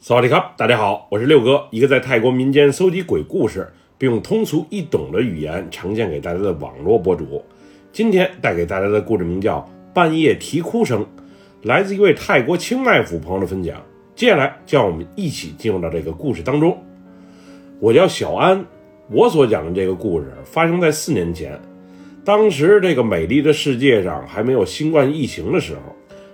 萨瓦迪卡，大家好，我是六哥，一个在泰国民间搜集鬼故事，并用通俗易懂的语言呈现给大家的网络博主。今天带给大家的故事名叫《半夜啼哭声》，来自一位泰国清迈府朋友的分享。接下来，就让我们一起进入到这个故事当中。我叫小安，我所讲的这个故事发生在四年前，当时这个美丽的世界上还没有新冠疫情的时候，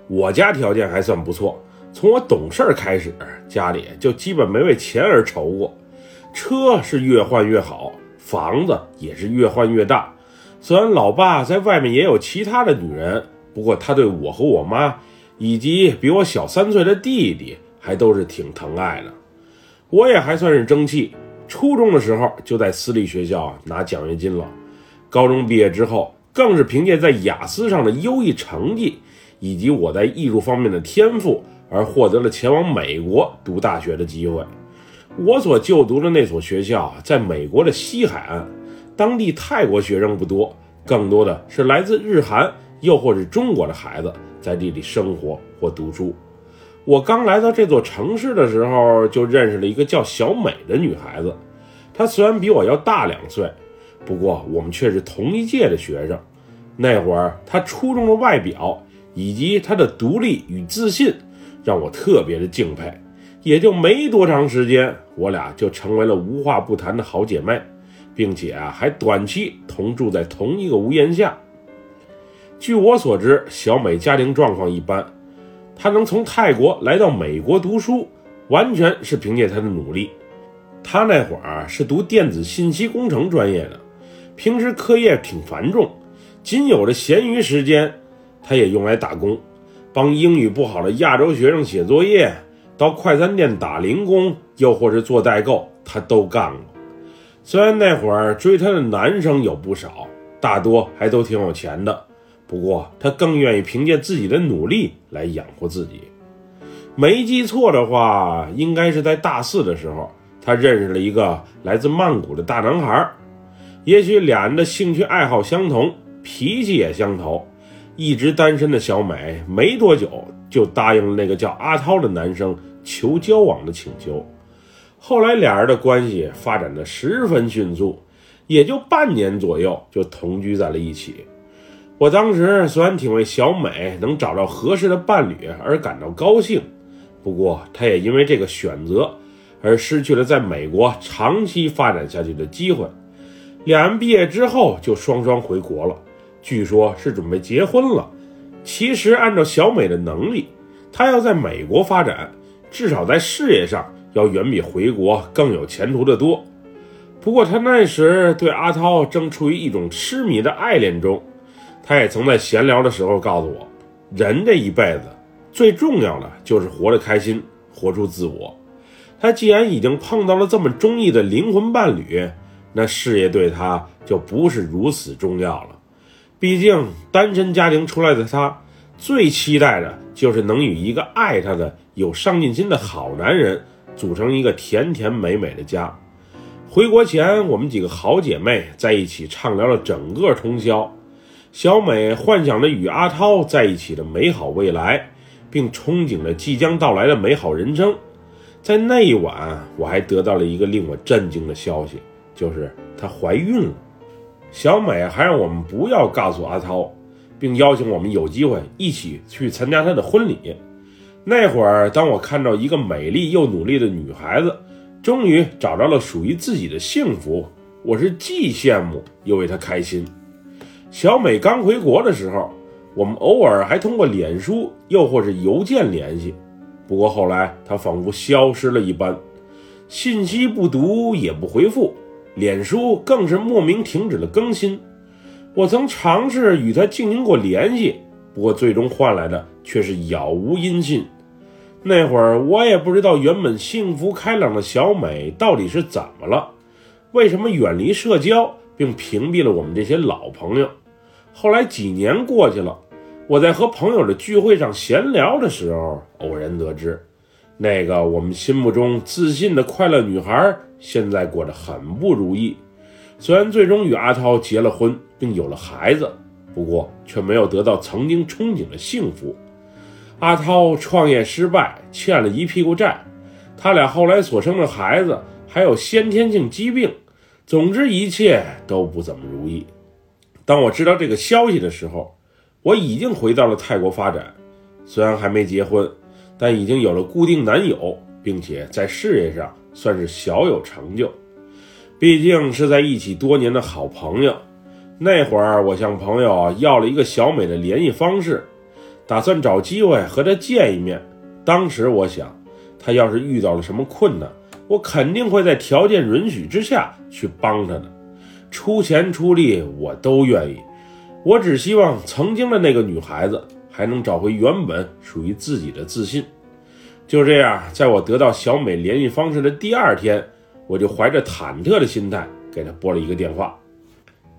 我家条件还算不错。从我懂事儿开始，家里就基本没为钱而愁过，车是越换越好，房子也是越换越大。虽然老爸在外面也有其他的女人，不过他对我和我妈以及比我小三岁的弟弟还都是挺疼爱的。我也还算是争气，初中的时候就在私立学校拿奖学金了，高中毕业之后更是凭借在雅思上的优异成绩，以及我在艺术方面的天赋。而获得了前往美国读大学的机会。我所就读的那所学校在美国的西海岸，当地泰国学生不多，更多的是来自日韩又或是中国的孩子在这里生活或读书。我刚来到这座城市的时候，就认识了一个叫小美的女孩子。她虽然比我要大两岁，不过我们却是同一届的学生。那会儿她出众的外表以及她的独立与自信。让我特别的敬佩，也就没多长时间，我俩就成为了无话不谈的好姐妹，并且啊，还短期同住在同一个屋檐下。据我所知，小美家庭状况一般，她能从泰国来到美国读书，完全是凭借她的努力。她那会儿是读电子信息工程专业的，平时课业挺繁重，仅有的闲余时间，她也用来打工。帮英语不好的亚洲学生写作业，到快餐店打零工，又或是做代购，他都干过。虽然那会儿追他的男生有不少，大多还都挺有钱的，不过他更愿意凭借自己的努力来养活自己。没记错的话，应该是在大四的时候，他认识了一个来自曼谷的大男孩。也许俩人的兴趣爱好相同，脾气也相投。一直单身的小美没多久就答应了那个叫阿涛的男生求交往的请求。后来俩人的关系发展的十分迅速，也就半年左右就同居在了一起。我当时虽然挺为小美能找到合适的伴侣而感到高兴，不过她也因为这个选择而失去了在美国长期发展下去的机会。两人毕业之后就双双回国了。据说，是准备结婚了。其实，按照小美的能力，她要在美国发展，至少在事业上要远比回国更有前途的多。不过，她那时对阿涛正处于一种痴迷的爱恋中。她也曾在闲聊的时候告诉我，人这一辈子最重要的就是活得开心，活出自我。他既然已经碰到了这么中意的灵魂伴侣，那事业对他就不是如此重要了。毕竟，单身家庭出来的她，最期待的就是能与一个爱她的、有上进心的好男人组成一个甜甜美美的家。回国前，我们几个好姐妹在一起畅聊了整个通宵。小美幻想着与阿涛在一起的美好未来，并憧憬着即将到来的美好人生。在那一晚，我还得到了一个令我震惊的消息，就是她怀孕了。小美还让我们不要告诉阿涛，并邀请我们有机会一起去参加她的婚礼。那会儿，当我看到一个美丽又努力的女孩子终于找到了属于自己的幸福，我是既羡慕又为她开心。小美刚回国的时候，我们偶尔还通过脸书又或是邮件联系，不过后来她仿佛消失了一般，信息不读也不回复。脸书更是莫名停止了更新。我曾尝试与他进行过联系，不过最终换来的却是杳无音信。那会儿我也不知道原本幸福开朗的小美到底是怎么了，为什么远离社交并屏蔽了我们这些老朋友？后来几年过去了，我在和朋友的聚会上闲聊的时候，偶然得知。那个我们心目中自信的快乐女孩，现在过得很不如意。虽然最终与阿涛结了婚，并有了孩子，不过却没有得到曾经憧憬的幸福。阿涛创业失败，欠了一屁股债，他俩后来所生的孩子还有先天性疾病，总之一切都不怎么如意。当我知道这个消息的时候，我已经回到了泰国发展，虽然还没结婚，但已经有了固定男友，并且在事业上算是小有成就。毕竟是在一起多年的好朋友。那会儿我向朋友要了一个小美的联系方式，打算找机会和她见一面。当时我想，她要是遇到了什么困难，我肯定会在条件允许之下去帮她的，出钱出力我都愿意。我只希望曾经的那个女孩子还能找回原本属于自己的自信。就这样，在我得到小美联系方式的第二天，我就怀着忐忑的心态给她拨了一个电话。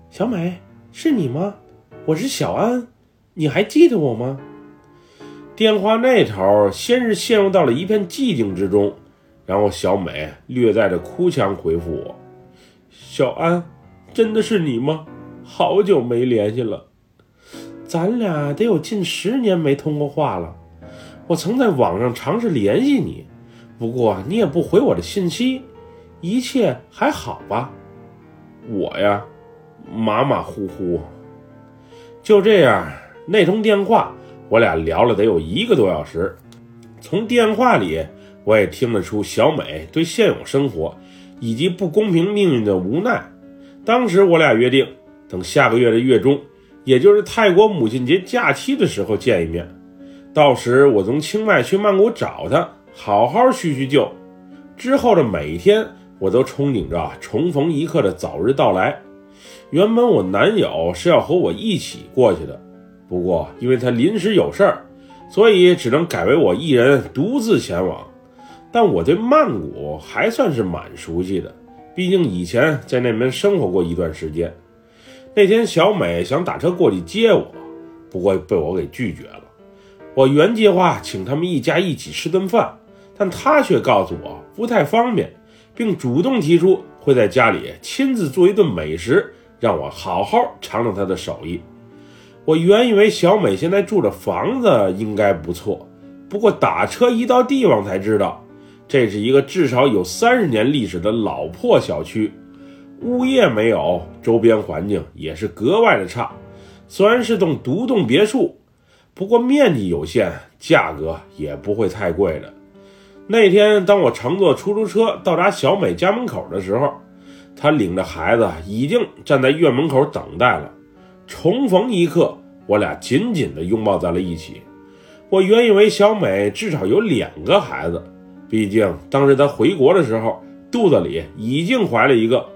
小美，是你吗？我是小安，你还记得我吗？电话那头先是陷入到了一片寂静之中，然后小美略带着哭腔回复我：“小安，真的是你吗？好久没联系了，咱俩得有近十年没通过话了。我曾在网上尝试联系你，不过你也不回我的信息，一切还好吧？我呀。”马马虎虎，就这样，那通电话我俩聊了得有一个多小时。从电话里，我也听得出小美对现有生活以及不公平命运的无奈。当时我俩约定，等下个月的月中，也就是泰国母亲节假期的时候见一面。到时我从清迈去曼谷找她，好好叙叙旧。之后的每一天，我都憧憬着重逢一刻的早日到来。原本我男友是要和我一起过去的，不过因为他临时有事儿，所以只能改为我一人独自前往。但我对曼谷还算是蛮熟悉的，毕竟以前在那边生活过一段时间。那天小美想打车过去接我，不过被我给拒绝了。我原计划请他们一家一起吃顿饭，但她却告诉我不太方便，并主动提出会在家里亲自做一顿美食。让我好好尝尝她的手艺。我原以为小美现在住的房子应该不错，不过打车一到地方才知道，这是一个至少有三十年历史的老破小区，物业没有，周边环境也是格外的差。虽然是栋独栋别墅，不过面积有限，价格也不会太贵的。那天当我乘坐出租车到达小美家门口的时候。他领着孩子已经站在院门口等待了。重逢一刻，我俩紧紧地拥抱在了一起。我原以为小美至少有两个孩子，毕竟当时她回国的时候肚子里已经怀了一个。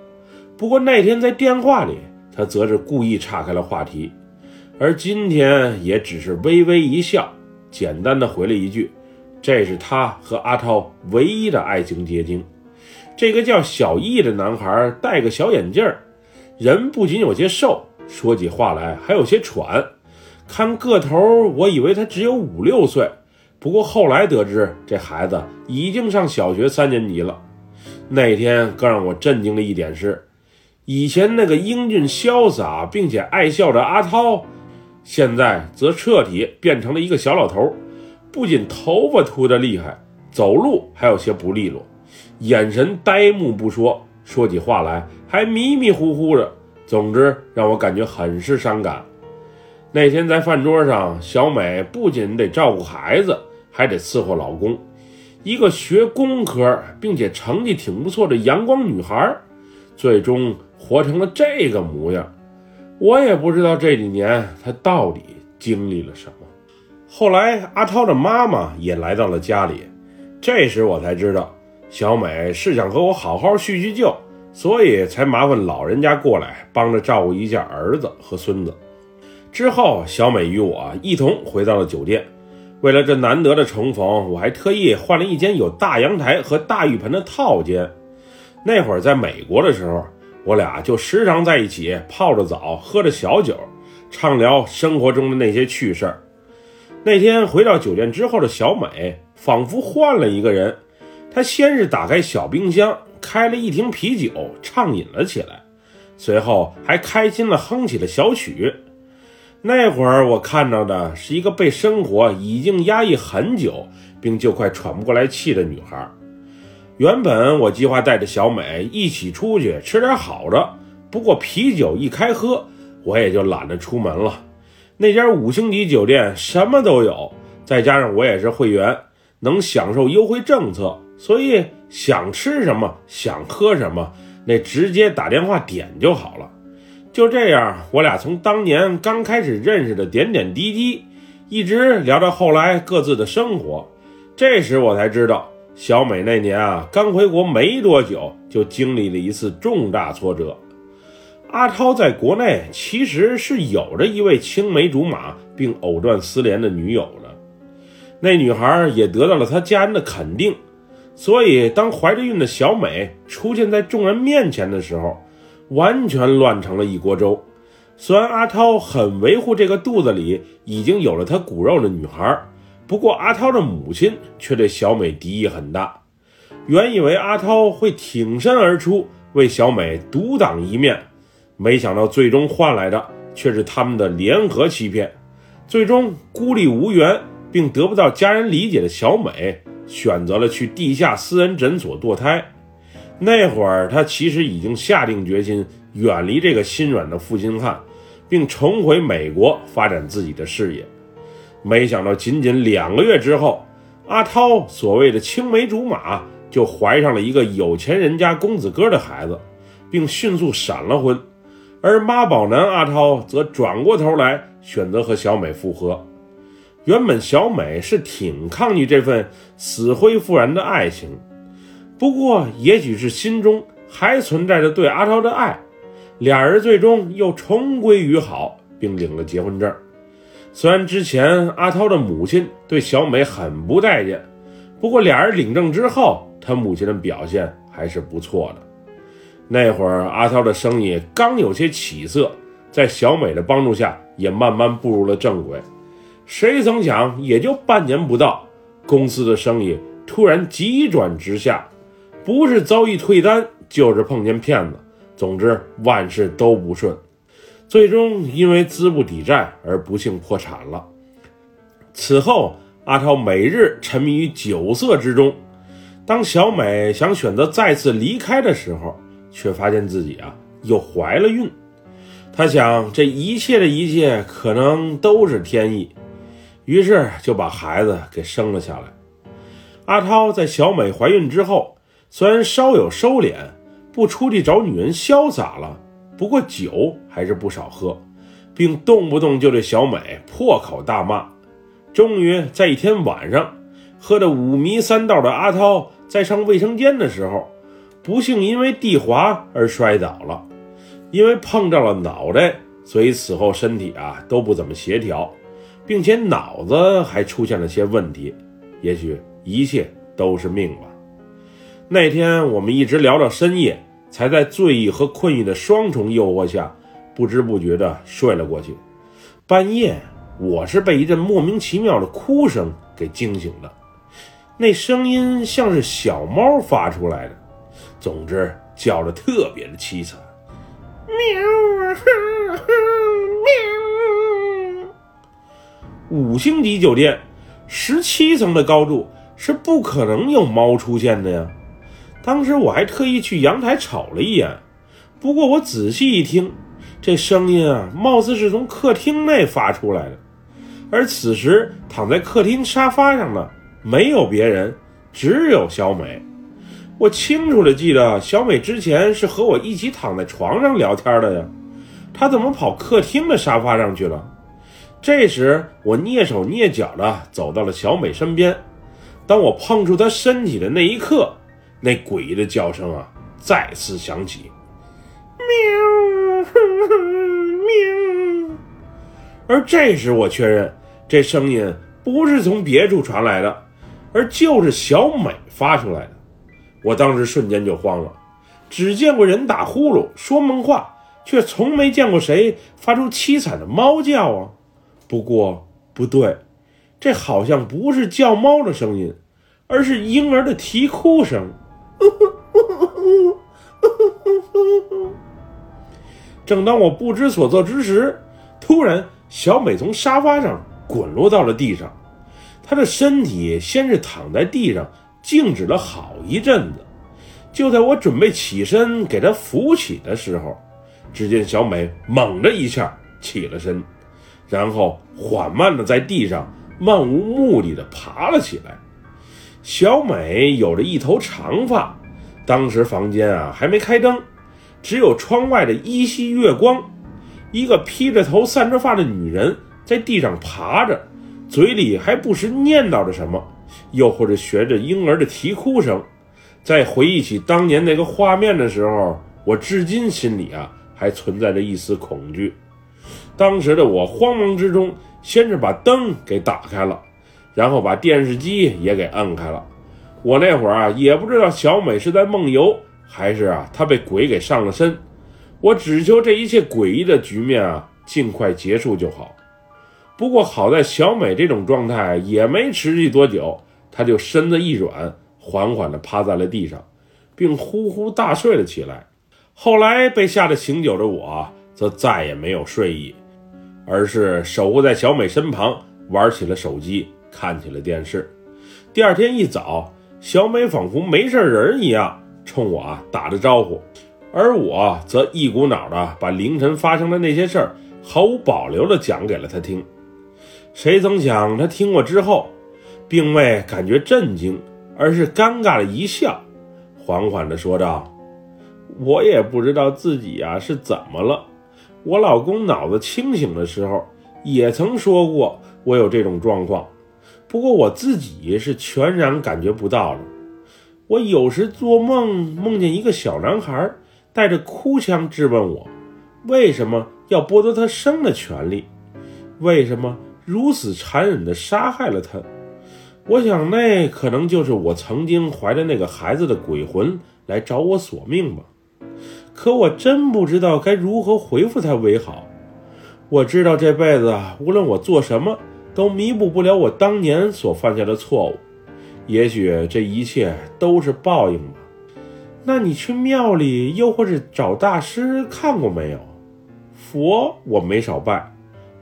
不过那天在电话里，他则是故意岔开了话题，而今天也只是微微一笑，简单的回了一句：“这是他和阿涛唯一的爱情结晶。”这个叫小易的男孩戴个小眼镜，人不仅有些瘦，说起话来还有些喘。看个头，我以为他只有五六岁。不过后来得知，这孩子已经上小学三年级了。那天更让我震惊的一点是，以前那个英俊潇洒并且爱笑的阿涛，现在则彻底变成了一个小老头。不仅头发秃得厉害，走路还有些不利落。眼神呆木不说，说起话来还迷迷糊糊的。总之让我感觉很是伤感。那天在饭桌上，小美不仅得照顾孩子，还得伺候老公。一个学工科并且成绩挺不错的阳光女孩，最终活成了这个模样。我也不知道这几年她到底经历了什么。后来阿涛的妈妈也来到了家里，这时我才知道。小美是想和我好好叙叙旧，所以才麻烦老人家过来帮着照顾一下儿子和孙子。之后，小美与我一同回到了酒店。为了这难得的重逢，我还特意换了一间有大阳台和大浴盆的套间。那会儿在美国的时候，我俩就时常在一起泡着澡，喝着小酒，畅聊生活中的那些趣事儿。那天回到酒店之后的小美，仿佛换了一个人。她先是打开小冰箱，开了一瓶啤酒，畅饮了起来，随后还开心地哼起了小曲。那会儿我看到的是一个被生活已经压抑很久，并就快喘不过来气的女孩。原本我计划带着小美一起出去吃点好的，不过啤酒一开喝，我也就懒得出门了。那家五星级酒店什么都有，再加上我也是会员，能享受优惠政策，所以想吃什么想喝什么，那直接打电话点就好了。就这样，我俩从当年刚开始认识的点点滴滴，一直聊到后来各自的生活。这时我才知道。小美那年啊，刚回国没多久，就经历了一次重大挫折。阿涛在国内其实是有着一位青梅竹马并藕断丝连的女友的，那女孩也得到了他家人的肯定。所以，当怀着孕的小美出现在众人面前的时候，完全乱成了一锅粥。虽然阿涛很维护这个肚子里已经有了他骨肉的女孩。不过，阿涛的母亲却对小美敌意很大。原以为阿涛会挺身而出为小美独挡一面，没想到最终换来的却是他们的联合欺骗。最终孤立无援并得不到家人理解的小美，选择了去地下私人诊所堕胎。那会儿，她其实已经下定决心远离这个心软的负心汉，并重回美国发展自己的事业。没想到，仅仅两个月之后，阿涛所谓的青梅竹马就怀上了一个有钱人家公子哥的孩子，并迅速闪了婚。而妈宝男阿涛则转过头来选择和小美复合。原本小美是挺抗拒这份死灰复燃的爱情，不过也许是心中还存在着对阿涛的爱，俩人最终又重归于好，并领了结婚证。虽然之前阿涛的母亲对小美很不待见，不过俩人领证之后，他母亲的表现还是不错的。那会儿阿涛的生意刚有些起色，在小美的帮助下，也慢慢步入了正轨。谁曾想，也就半年不到，公司的生意突然急转直下，不是遭遇退单，就是碰见骗子，总之万事都不顺。最终因为资不抵债而不幸破产了。此后，阿涛每日沉迷于酒色之中。当小美想选择再次离开的时候，却发现自己啊又怀了孕。他想，这一切的一切可能都是天意，于是就把孩子给生了下来。阿涛在小美怀孕之后，虽然稍有收敛，不出去找女人潇洒了。不过酒还是不少喝，并动不动就对小美破口大骂。终于在一天晚上，喝得五迷三道的阿涛在上卫生间的时候，不幸因为地滑而摔倒了。因为碰到了脑袋，所以此后身体啊都不怎么协调，并且脑子还出现了些问题。也许一切都是命吧。那天我们一直聊到深夜。才在醉意和困意的双重诱惑下，不知不觉地睡了过去。半夜，我是被一阵莫名其妙的哭声给惊醒的，那声音像是小猫发出来的，总之叫的特别的凄惨。喵，喵！五星级酒店，十七层的高度是不可能有猫出现的呀。当时我还特意去阳台瞅了一眼，不过我仔细一听，这声音啊，貌似是从客厅内发出来的。而此时躺在客厅沙发上的没有别人，只有小美。我清楚的记得，小美之前是和我一起躺在床上聊天的呀，她怎么跑客厅的沙发上去了？这时我蹑手蹑脚的走到了小美身边，当我碰触她身体的那一刻。那诡异的叫声啊，再次响起，喵，喵。而这时我确认，这声音不是从别处传来的，而就是小美发出来的。我当时瞬间就慌了，只见过人打呼噜、说梦话，却从没见过谁发出凄惨的猫叫啊。不过不对，这好像不是叫猫的声音，而是婴儿的啼哭声。正当我不知所措之时，突然，小美从沙发上滚落到了地上。她的身体先是躺在地上静止了好一阵子，就在我准备起身给她扶起的时候，只见小美猛的一下起了身，然后缓慢的在地上漫无目的的爬了起来。小美有着一头长发，当时房间啊还没开灯，只有窗外的依稀月光。一个披着头、散着发的女人在地上爬着，嘴里还不时念叨着什么，又或者学着婴儿的啼哭声。在回忆起当年那个画面的时候，我至今心里啊还存在着一丝恐惧。当时的我慌忙之中，先是把灯给打开了，然后把电视机也给摁开了。我那会儿啊也不知道小美是在梦游，还是啊她被鬼给上了身。我只求这一切诡异的局面啊尽快结束就好。不过好在小美这种状态也没持续多久，她就身子一软，缓缓地趴在了地上，并呼呼大睡了起来。后来被吓得醒酒的我，则再也没有睡意，而是守护在小美身旁，玩起了手机，看起了电视。第二天一早，小美仿佛没事人一样，冲我啊打着招呼。而我则一股脑的把凌晨发生的那些事儿毫无保留的讲给了她听。谁曾想，他听过之后，并未感觉震惊，而是尴尬的一笑，缓缓的说道：“我也不知道自己啊是怎么了。我老公脑子清醒的时候，也曾说过我有这种状况，不过我自己是全然感觉不到了。我有时做梦，梦见一个小男孩。”带着哭腔质问我：“为什么要剥夺他生的权利？为什么如此残忍地杀害了他？”我想，那可能就是我曾经怀着那个孩子的鬼魂来找我索命吧。可我真不知道该如何回复他为好。我知道这辈子无论我做什么，都弥补不了我当年所犯下的错误。也许这一切都是报应吧。那你去庙里，又或是找大师看过没有？佛我没少拜，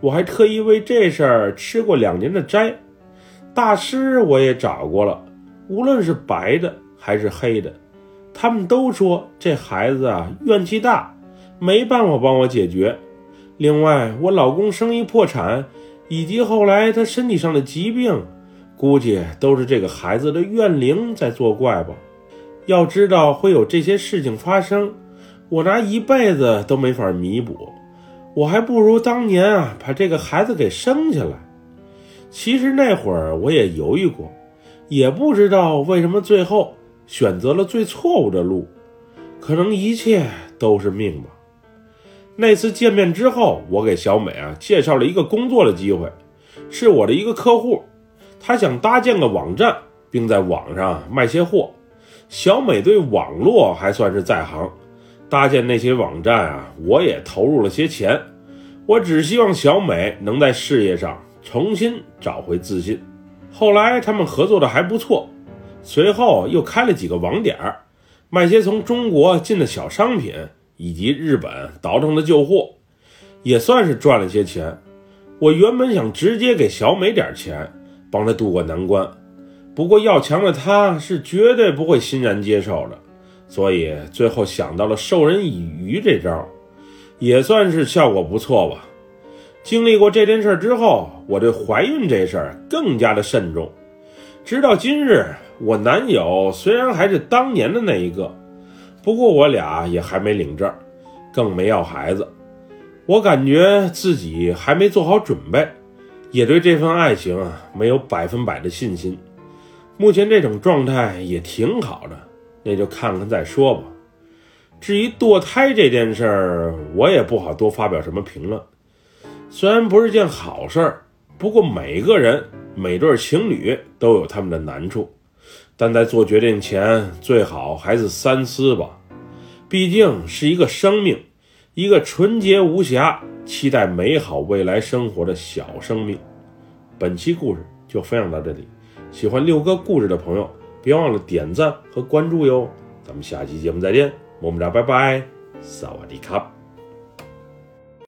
我还特意为这事儿吃过两年的斋。大师我也找过了，无论是白的还是黑的，他们都说这孩子啊怨气大，没办法帮我解决。另外，我老公生意破产，以及后来他身体上的疾病，估计都是这个孩子的怨灵在作怪吧。要知道会有这些事情发生，我拿一辈子都没法弥补，我还不如当年啊把这个孩子给生下来。其实那会儿我也犹豫过，也不知道为什么最后选择了最错误的路，可能一切都是命吧。那次见面之后，我给小美啊介绍了一个工作的机会，是我的一个客户，他想搭建个网站，并在网上卖些货。小美对网络还算是在行，搭建那些网站啊，我也投入了些钱。我只希望小美能在事业上重新找回自信。后来他们合作的还不错，随后又开了几个网点儿，卖些从中国进的小商品以及日本倒腾的旧货，也算是赚了些钱。我原本想直接给小美点钱，帮她渡过难关。不过要强的她是绝对不会欣然接受的，所以最后想到了授人以鱼这招，也算是效果不错吧。经历过这件事之后，我对怀孕这事儿更加的慎重。直到今日，我男友虽然还是当年的那一个，不过我俩也还没领证，更没要孩子。我感觉自己还没做好准备，也对这份爱情啊没有百分百的信心。目前这种状态也挺好的，那就看看再说吧。至于堕胎这件事儿，我也不好多发表什么评论。虽然不是件好事儿，不过每个人、每对情侣都有他们的难处，但在做决定前，最好还是三思吧。毕竟是一个生命，一个纯洁无瑕、期待美好未来生活的小生命。本期故事就分享到这里。喜欢六哥故事的朋友，别忘了点赞和关注哟！咱们下期节目再见，么么哒，拜拜，萨瓦迪卡。